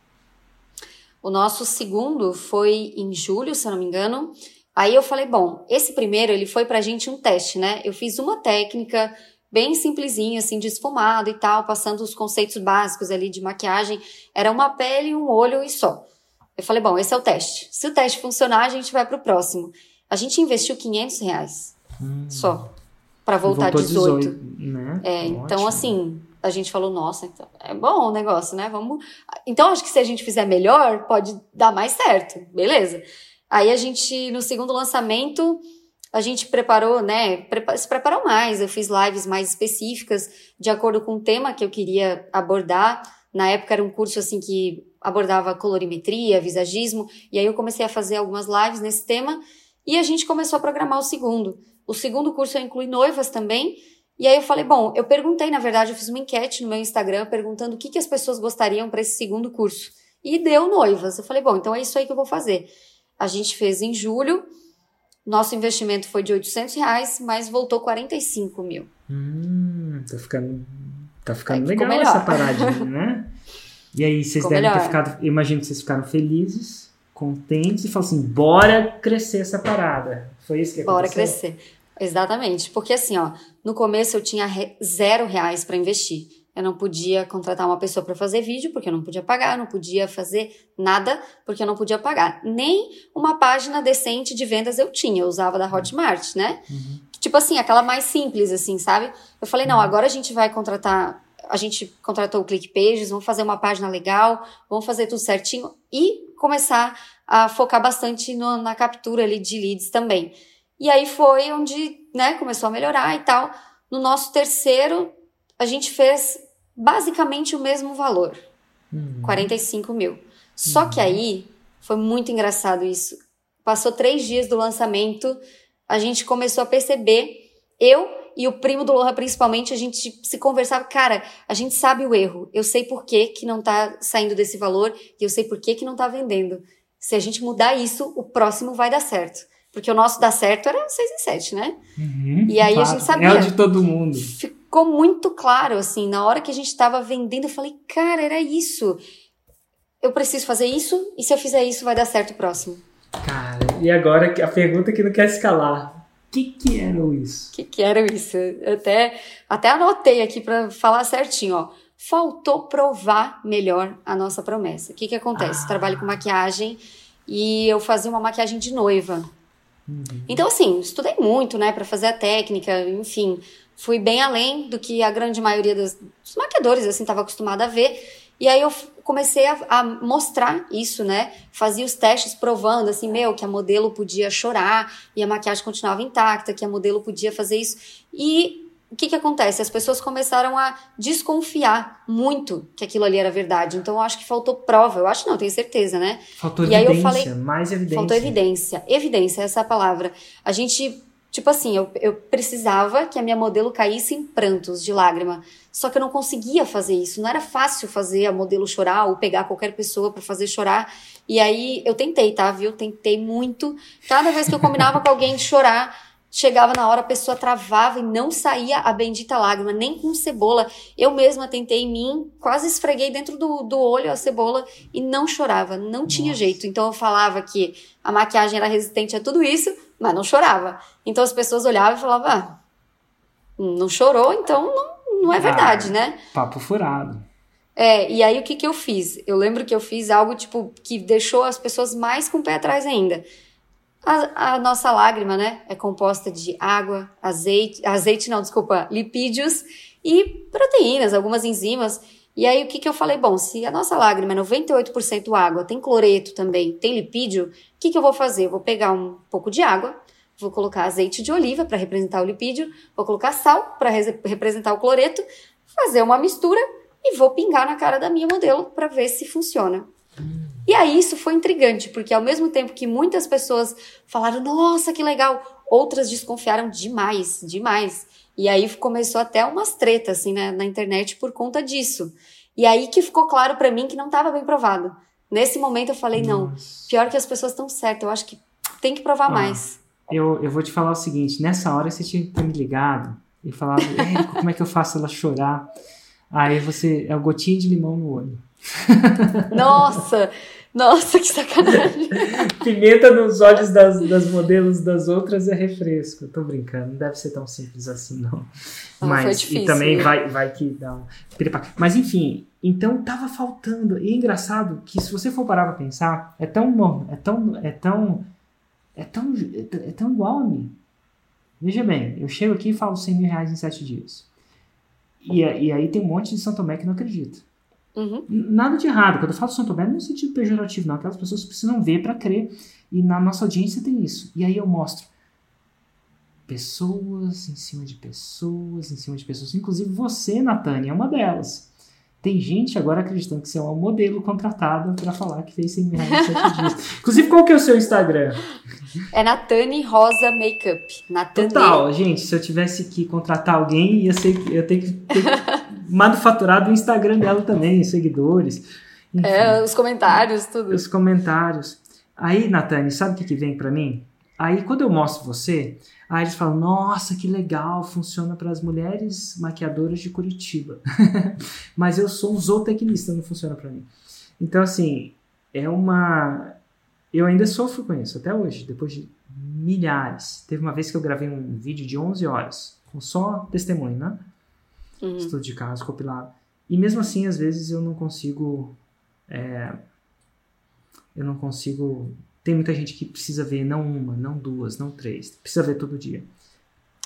O nosso segundo foi em julho, se eu não me engano. Aí eu falei, bom, esse primeiro ele foi pra gente um teste, né? Eu fiz uma técnica bem simplesinha, assim, de esfumado e tal, passando os conceitos básicos ali de maquiagem. Era uma pele, um olho e só. Eu falei, bom, esse é o teste. Se o teste funcionar, a gente vai pro próximo. A gente investiu 500 reais só pra voltar Voltou 18. né? É, então assim, a gente falou, nossa, então, é bom o negócio, né? Vamos. Então, acho que se a gente fizer melhor, pode dar mais certo. Beleza. Aí a gente, no segundo lançamento, a gente preparou, né? Se preparou mais. Eu fiz lives mais específicas de acordo com o tema que eu queria abordar. Na época era um curso assim que abordava colorimetria, visagismo, e aí eu comecei a fazer algumas lives nesse tema e a gente começou a programar o segundo. O segundo curso eu inclui noivas também. E aí eu falei, bom, eu perguntei, na verdade, eu fiz uma enquete no meu Instagram perguntando o que, que as pessoas gostariam para esse segundo curso. E deu noivas. Eu falei, bom, então é isso aí que eu vou fazer. A gente fez em julho, nosso investimento foi de 800 reais, mas voltou 45 mil. Hum, tá ficando, tá ficando é, legal essa paradinha, né? E aí, vocês ficou devem melhor. ter ficado, imagino que vocês ficaram felizes, contentes e falaram assim, bora crescer essa parada. Foi isso que aconteceu? Bora crescer. Exatamente. Porque assim, ó, no começo eu tinha zero reais para investir. Eu não podia contratar uma pessoa para fazer vídeo, porque eu não podia pagar, eu não podia fazer nada, porque eu não podia pagar. Nem uma página decente de vendas eu tinha, eu usava da Hotmart, né? Uhum. Tipo assim, aquela mais simples, assim, sabe? Eu falei, não, uhum. agora a gente vai contratar. A gente contratou o ClickPages, vamos fazer uma página legal, vamos fazer tudo certinho e começar a focar bastante no, na captura ali de leads também. E aí foi onde, né, começou a melhorar e tal. No nosso terceiro, a gente fez basicamente o mesmo valor, uhum. 45 mil. Só uhum. que aí foi muito engraçado isso. Passou três dias do lançamento, a gente começou a perceber, eu e o primo do Loha principalmente, a gente se conversava, cara, a gente sabe o erro, eu sei por que, que não tá saindo desse valor e eu sei por que, que não tá vendendo. Se a gente mudar isso, o próximo vai dar certo. Porque o nosso dar certo era 6 e 7, né? Uhum, e aí claro. a gente sabia. É o de todo mundo ficou muito claro, assim, na hora que a gente estava vendendo, eu falei, cara, era isso. Eu preciso fazer isso, e se eu fizer isso, vai dar certo o próximo. Cara, e agora a pergunta que não quer escalar. O que, que era isso? O que, que era isso? Eu até, até anotei aqui para falar certinho, ó. Faltou provar melhor a nossa promessa. O que, que acontece? Ah. Trabalho com maquiagem e eu fazia uma maquiagem de noiva. Uhum. Então, assim, estudei muito, né, para fazer a técnica, enfim fui bem além do que a grande maioria dos, maquiadores assim estava acostumada a ver. E aí eu comecei a, a, mostrar isso, né? Fazia os testes provando assim, meu, que a modelo podia chorar e a maquiagem continuava intacta, que a modelo podia fazer isso. E o que que acontece? As pessoas começaram a desconfiar muito que aquilo ali era verdade. Então eu acho que faltou prova. Eu acho não, tenho certeza, né? Faltou e evidência, aí eu falei, mais evidência. Faltou evidência. Evidência, essa é a palavra. A gente Tipo assim, eu, eu precisava que a minha modelo caísse em prantos de lágrima. Só que eu não conseguia fazer isso. Não era fácil fazer a modelo chorar ou pegar qualquer pessoa para fazer chorar. E aí eu tentei, tá? Viu? Tentei muito. Cada vez que eu combinava com alguém de chorar, chegava na hora, a pessoa travava e não saía a bendita lágrima, nem com cebola. Eu mesma tentei em mim, quase esfreguei dentro do, do olho a cebola e não chorava, não Nossa. tinha jeito. Então eu falava que a maquiagem era resistente a tudo isso, mas não chorava. Então as pessoas olhavam e falavam, ah, não chorou, então não, não é verdade, ah, né? Papo furado. É, e aí o que, que eu fiz? Eu lembro que eu fiz algo, tipo, que deixou as pessoas mais com o pé atrás ainda. A, a, nossa lágrima, né, é composta de água, azeite, azeite não, desculpa, lipídios e proteínas, algumas enzimas. E aí o que, que eu falei? Bom, se a nossa lágrima é 98% água, tem cloreto também, tem lipídio, o que, que eu vou fazer? Eu vou pegar um pouco de água, vou colocar azeite de oliva para representar o lipídio, vou colocar sal para representar o cloreto, fazer uma mistura e vou pingar na cara da minha modelo para ver se funciona. E aí isso foi intrigante, porque ao mesmo tempo que muitas pessoas falaram, nossa, que legal, outras desconfiaram demais, demais. E aí começou até umas tretas, assim, né, na internet por conta disso. E aí que ficou claro para mim que não estava bem provado. Nesse momento eu falei, Nossa. não, pior que as pessoas estão certas, eu acho que tem que provar ah, mais. Eu, eu vou te falar o seguinte, nessa hora você tinha que ter me ligado e falado, como é que eu faço ela chorar? Aí você, é o gotinho de limão no olho. Nossa, nossa, que sacanagem. Pimenta nos olhos das, das modelos das outras é refresco. Tô brincando, não deve ser tão simples assim, não. não Mas, difícil, e também vai, vai que dá um... Mas, enfim, então tava faltando. E é engraçado que se você for parar pra pensar, é tão, é tão, é tão, é tão, é tão igual a mim. Veja bem, eu chego aqui e falo 100 mil reais em 7 dias. E, e aí tem um monte de São Tomé que não acredita. Uhum. Nada de errado. Quando eu falo São Tomé, não é no sentido pejorativo, não. Aquelas pessoas precisam ver para crer. E na nossa audiência tem isso. E aí eu mostro. pessoas em cima de pessoas, em cima de pessoas. Inclusive você, Natânia, é uma delas. Tem gente agora acreditando que você é uma modelo contratada para falar que fez 100 reais em 7 dias. Inclusive, qual que é o seu Instagram? É Natane Rosa Makeup. Natane. Total, gente, se eu tivesse que contratar alguém, ia ser, eu tenho que ter manufaturado o Instagram dela também, seguidores. Enfim, é, os comentários, tudo. Os comentários. Aí, Natane, sabe o que, que vem para mim? Aí, quando eu mostro você, Aí eles falam: Nossa, que legal, funciona para as mulheres maquiadoras de Curitiba. Mas eu sou um zootecnista, não funciona para mim. Então, assim, é uma. Eu ainda sofro com isso até hoje, depois de milhares. Teve uma vez que eu gravei um vídeo de 11 horas, com só testemunho, né? Uhum. Estudo de caso, compilado. E mesmo assim, às vezes eu não consigo. É, eu não consigo tem muita gente que precisa ver não uma, não duas, não três. Precisa ver todo dia.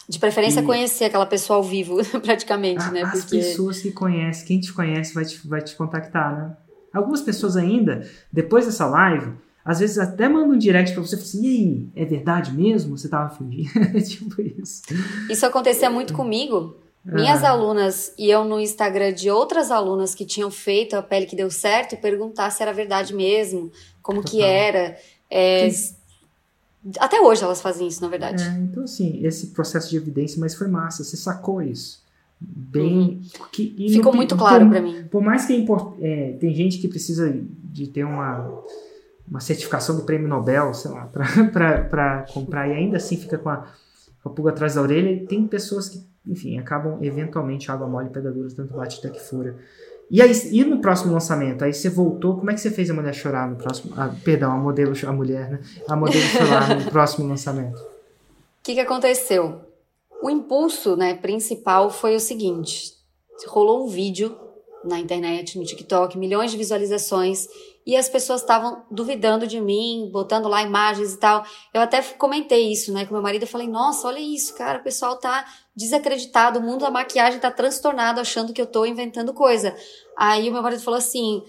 De preferência e... conhecer aquela pessoa ao vivo, praticamente, a, né? As Porque... pessoas que conhecem, quem te conhece vai te, vai te contactar, né? Algumas pessoas ainda, depois dessa live, às vezes até mandam um direct pra você e assim, e aí, é verdade mesmo? Você tava fingindo? tipo isso. Isso acontecia muito comigo. Minhas alunas iam no Instagram de outras alunas que tinham feito a pele que deu certo perguntar se era verdade mesmo, como Total. que era. É, até hoje elas fazem isso, na verdade. É, então, assim, esse processo de evidência, mas foi massa, você sacou isso. Bem. Uhum. Que, Ficou muito claro para mim. Por mais que é, é, tem gente que precisa de ter uma, uma certificação do prêmio Nobel, sei lá, para comprar e ainda assim fica com a, com a pulga atrás da orelha, e tem pessoas que, enfim, acabam eventualmente água mole, pegaduras, tanto bate até que fura. E, aí, e no próximo lançamento? Aí você voltou, como é que você fez a mulher chorar no próximo. Ah, perdão, a modelo, a mulher, né? A modelo chorar no próximo lançamento. O que, que aconteceu? O impulso né, principal foi o seguinte: rolou um vídeo na internet, no TikTok, milhões de visualizações, e as pessoas estavam duvidando de mim, botando lá imagens e tal. Eu até comentei isso, né, com meu marido, eu falei, nossa, olha isso, cara, o pessoal tá desacreditado, o mundo da maquiagem tá transtornado, achando que eu tô inventando coisa. Aí o meu marido falou assim,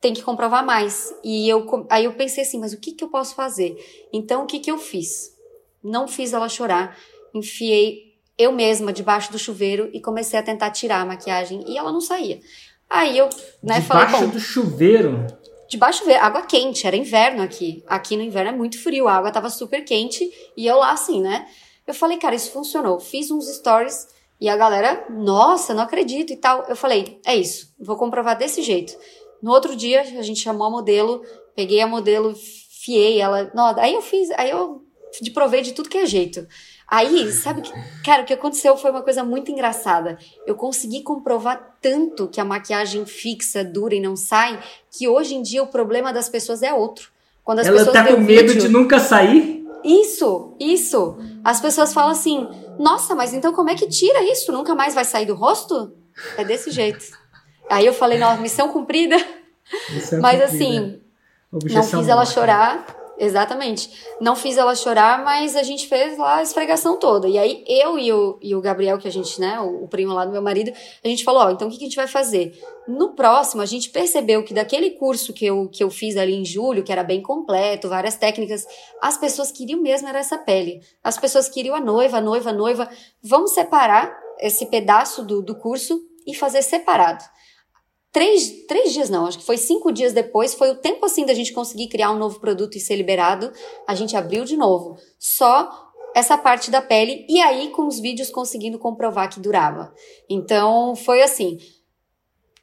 tem que comprovar mais. E eu, aí eu pensei assim, mas o que que eu posso fazer? Então, o que que eu fiz? Não fiz ela chorar, enfiei eu mesma debaixo do chuveiro e comecei a tentar tirar a maquiagem e ela não saía. Aí eu, né, debaixo falei, bom, do chuveiro? Debaixo do chuveiro, água quente, era inverno aqui. Aqui no inverno é muito frio, a água tava super quente e eu lá assim, né? Eu falei, cara, isso funcionou. Fiz uns stories e a galera, nossa, não acredito e tal. Eu falei, é isso, vou comprovar desse jeito. No outro dia, a gente chamou a modelo, peguei a modelo, fiei ela. Não, aí eu fiz, aí eu de provei de tudo que é jeito. Aí, sabe que, cara, o que aconteceu foi uma coisa muito engraçada. Eu consegui comprovar tanto que a maquiagem fixa, dura e não sai, que hoje em dia o problema das pessoas é outro. Quando as Ela pessoas tá com medo vídeo, de nunca sair? Isso, isso. As pessoas falam assim: "Nossa, mas então como é que tira isso? Nunca mais vai sair do rosto?" É desse jeito. Aí eu falei: "Não, missão cumprida". Missão mas cumprida. assim, Objeção não fiz ela chorar Exatamente. Não fiz ela chorar, mas a gente fez lá a esfregação toda. E aí eu e o, e o Gabriel, que a gente, né, o, o primo lá do meu marido, a gente falou, ó, então o que, que a gente vai fazer? No próximo, a gente percebeu que daquele curso que eu, que eu fiz ali em julho, que era bem completo, várias técnicas, as pessoas queriam mesmo era essa pele. As pessoas queriam a noiva, a noiva, a noiva. Vamos separar esse pedaço do, do curso e fazer separado. Três, três dias não, acho que foi cinco dias depois, foi o tempo assim da gente conseguir criar um novo produto e ser liberado. A gente abriu de novo. Só essa parte da pele e aí com os vídeos conseguindo comprovar que durava. Então foi assim.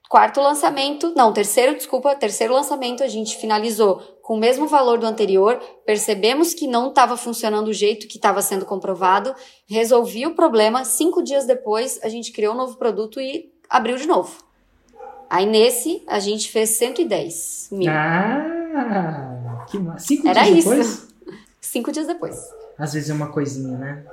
Quarto lançamento, não, terceiro, desculpa, terceiro lançamento a gente finalizou com o mesmo valor do anterior, percebemos que não estava funcionando do jeito que estava sendo comprovado, resolvi o problema, cinco dias depois a gente criou um novo produto e abriu de novo. Aí nesse a gente fez 110 mil. Ah, que massa. Cinco Era dias isso. depois? Cinco dias depois. Às vezes é uma coisinha, né?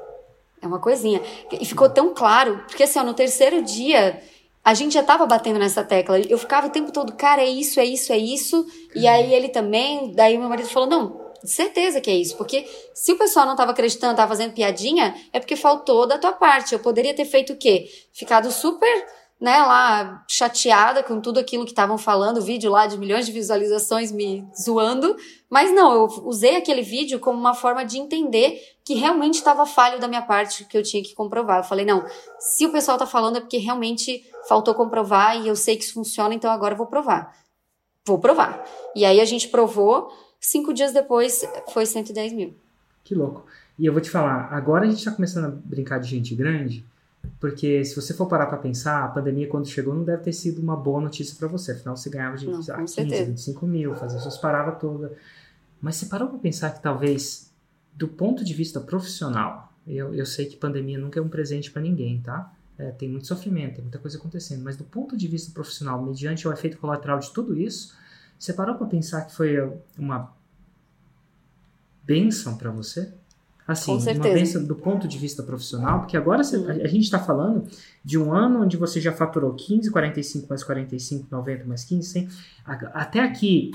É uma coisinha. E ficou tão claro, porque assim, ó, no terceiro dia a gente já tava batendo nessa tecla. Eu ficava o tempo todo, cara, é isso, é isso, é isso. E aí ele também, daí meu marido falou, não, certeza que é isso. Porque se o pessoal não tava acreditando, tava fazendo piadinha, é porque faltou da tua parte. Eu poderia ter feito o quê? Ficado super né, lá chateada com tudo aquilo que estavam falando, vídeo lá de milhões de visualizações me zoando, mas não, eu usei aquele vídeo como uma forma de entender que realmente estava falho da minha parte, que eu tinha que comprovar. Eu falei, não, se o pessoal tá falando é porque realmente faltou comprovar e eu sei que isso funciona, então agora eu vou provar. Vou provar. E aí a gente provou, cinco dias depois foi 110 mil. Que louco. E eu vou te falar, agora a gente tá começando a brincar de gente grande, porque se você for parar para pensar, a pandemia quando chegou não deve ter sido uma boa notícia para você. Afinal, você ganhava de Não, ah, com 15, certeza. 25 mil, fazia suas paradas todas. Mas você parou para pensar que talvez, do ponto de vista profissional, eu, eu sei que pandemia nunca é um presente para ninguém, tá? É, tem muito sofrimento, tem muita coisa acontecendo. Mas do ponto de vista profissional, mediante o efeito colateral de tudo isso, você parou para pensar que foi uma benção para você? Assim, Com uma certeza. benção do ponto de vista profissional, porque agora você- a, a gente está falando de um ano onde você já faturou 15, 45 mais 45, 90 mais 15, 100. A- Até aqui,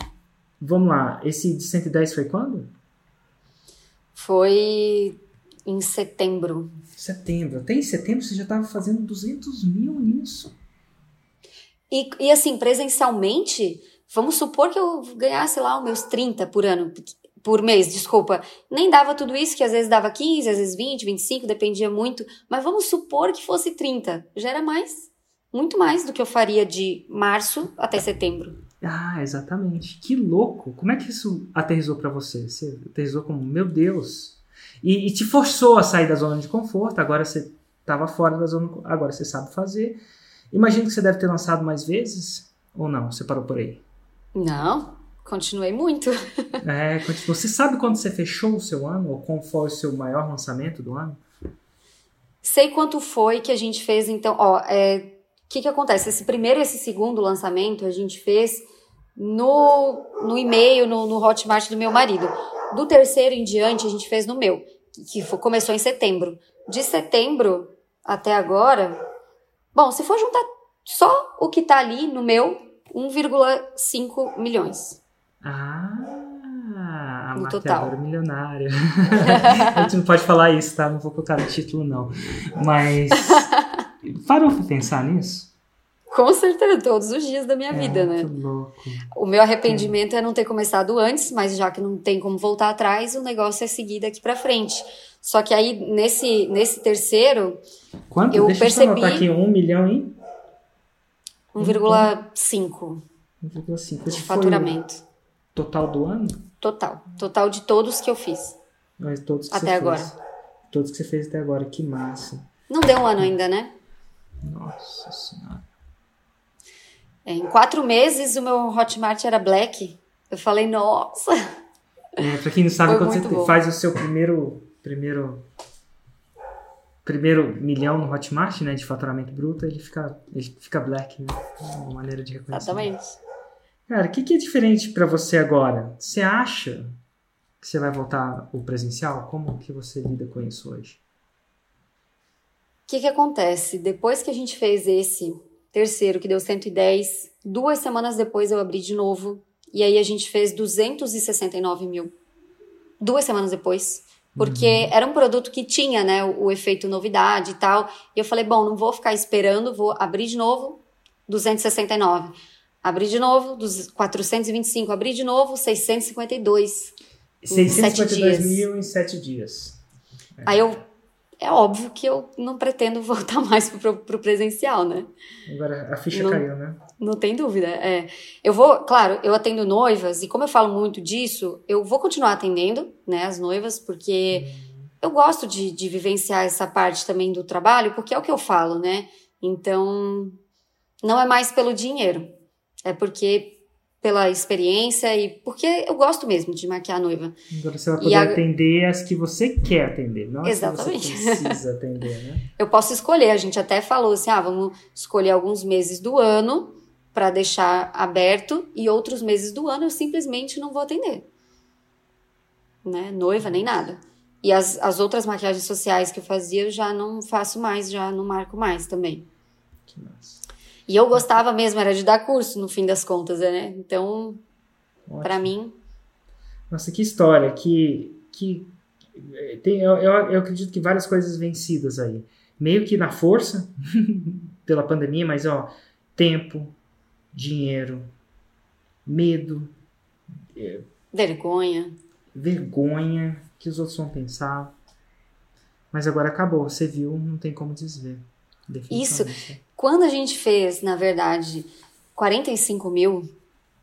vamos lá, esse de 110 foi quando? Foi em setembro. Setembro. Até em setembro você já estava fazendo 200 mil nisso. E, e assim, presencialmente, vamos supor que eu ganhasse lá os meus 30 por ano, por mês, desculpa. Nem dava tudo isso, que às vezes dava 15, às vezes 20, 25, dependia muito. Mas vamos supor que fosse 30. Já era mais, muito mais do que eu faria de março até setembro. Ah, exatamente. Que louco. Como é que isso aterrizou para você? Você aterrizou como, meu Deus. E, e te forçou a sair da zona de conforto. Agora você estava fora da zona. Agora você sabe fazer. Imagino que você deve ter lançado mais vezes. Ou não? Você parou por aí? Não, continuei muito. É. Você sabe quando você fechou o seu ano? Ou qual foi o seu maior lançamento do ano? Sei quanto foi que a gente fez, então, ó, é, o que que acontece? Esse primeiro e esse segundo lançamento a gente fez no, no e-mail, no, no Hotmart do meu marido. Do terceiro em diante a gente fez no meu, que fo- começou em setembro. De setembro até agora, bom, se for juntar só o que tá ali no meu, 1,5 milhões. Ah, a No total. milionária. a gente não pode falar isso, tá? Não vou colocar no título, não. Mas. Parou pra pensar nisso? Com certeza, todos os dias da minha vida, é, né? Que louco. O meu arrependimento é não ter começado antes, mas já que não tem como voltar atrás, o negócio é seguir daqui pra frente. Só que aí, nesse, nesse terceiro, Quanto? Eu Deixa eu percebi- anotar aqui, 1 milhão e 1,5 1,5. de faturamento. Total do ano? Total. Total de todos que eu fiz. Mas todos que Até você agora. Fez. Todos que você fez até agora, que massa. Não deu um ano ainda, né? Nossa senhora. É, em quatro meses, o meu Hotmart era black. Eu falei, nossa. É, pra quem não sabe, Foi quando você bom. faz o seu primeiro, primeiro, primeiro milhão no Hotmart, né, de faturamento bruto, ele fica, ele fica black, né? Uma maneira de reconhecer. Exatamente. Cara, o que, que é diferente pra você agora? Você acha que você vai voltar o presencial? Como que você lida com isso hoje? O que que acontece? Depois que a gente fez esse terceiro, que deu 110, duas semanas depois eu abri de novo. E aí a gente fez 269 mil. Duas semanas depois. Porque era um produto que tinha, né, o, o efeito novidade e tal. E eu falei, bom, não vou ficar esperando, vou abrir de novo, 269. Abri de novo, dos 425. Abri de novo, 652. Em sete 652 dias. mil em 7 dias. Aí eu, é óbvio que eu não pretendo voltar mais pro, pro presencial, né? Agora a ficha Não. caiu, né? Não tem dúvida. É. Eu vou, claro, eu atendo noivas e como eu falo muito disso, eu vou continuar atendendo, né, as noivas, porque eu gosto de, de vivenciar essa parte também do trabalho, porque é o que eu falo, né? Então, não é mais pelo dinheiro, é porque pela experiência e porque eu gosto mesmo de maquiar a noiva. Agora você vai poder a- atender as que você quer atender, não as Exatamente. que você precisa atender, né? Eu posso escolher, a gente até falou assim, ah, vamos escolher alguns meses do ano para deixar aberto e outros meses do ano eu simplesmente não vou atender. Né? Noiva nem nada. E as, as outras maquiagens sociais que eu fazia eu já não faço mais, já não marco mais também. Que massa. E eu gostava mesmo, era de dar curso no fim das contas, né? Então, para mim, Nossa, que história, que, que tem, eu, eu, eu acredito que várias coisas vencidas aí. Meio que na força, pela pandemia, mas ó, tempo, dinheiro, medo, é, vergonha, vergonha que os outros vão pensar. Mas agora acabou, você viu, não tem como desver. Isso. Quando a gente fez, na verdade, 45 mil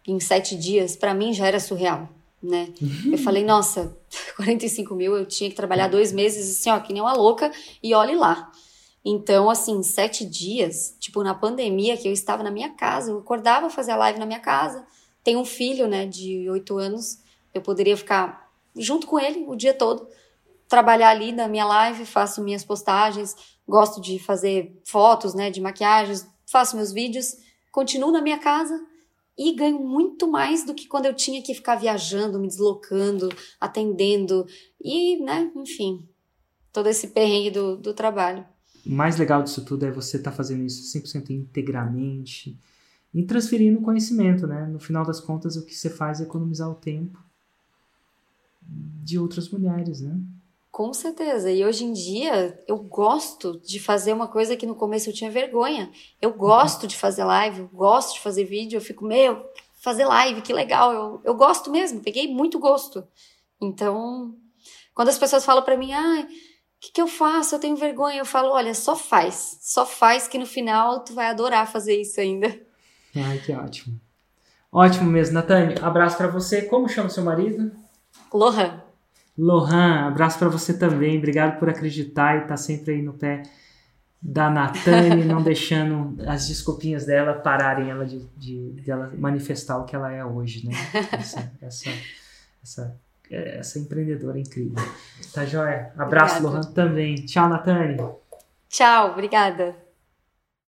em sete dias, para mim já era surreal, né? Uhum. Eu falei, nossa, 45 mil, eu tinha que trabalhar dois meses assim, ó, que nem uma louca, e olhe lá. Então, assim, sete dias, tipo, na pandemia, que eu estava na minha casa, eu acordava fazer a live na minha casa. Tenho um filho, né, de oito anos, eu poderia ficar junto com ele o dia todo, trabalhar ali na minha live, faço minhas postagens, gosto de fazer fotos, né, de maquiagens, faço meus vídeos, continuo na minha casa e ganho muito mais do que quando eu tinha que ficar viajando, me deslocando, atendendo e, né, enfim, todo esse perrengue do, do trabalho. O mais legal disso tudo é você estar tá fazendo isso 100% integramente e transferindo conhecimento, né? No final das contas, o que você faz é economizar o tempo de outras mulheres, né? Com certeza. E hoje em dia eu gosto de fazer uma coisa que no começo eu tinha vergonha. Eu gosto de fazer live, eu gosto de fazer vídeo. Eu fico, meu, fazer live, que legal. Eu, eu gosto mesmo, peguei muito gosto. Então, quando as pessoas falam para mim, ah, o que, que eu faço? Eu tenho vergonha. Eu falo, olha, só faz. Só faz que no final tu vai adorar fazer isso ainda. Ai, que ótimo. Ótimo mesmo, Natane. Abraço para você. Como chama seu marido? Lohan. Lohan, abraço para você também. Obrigado por acreditar e estar tá sempre aí no pé da Natane, não deixando as desculpinhas dela pararem ela de, de, de, ela manifestar o que ela é hoje, né? Essa, essa, essa, essa empreendedora incrível. Tá joia? Abraço, Obrigada. Lohan, também. Tchau, Natane. Tchau, obrigada.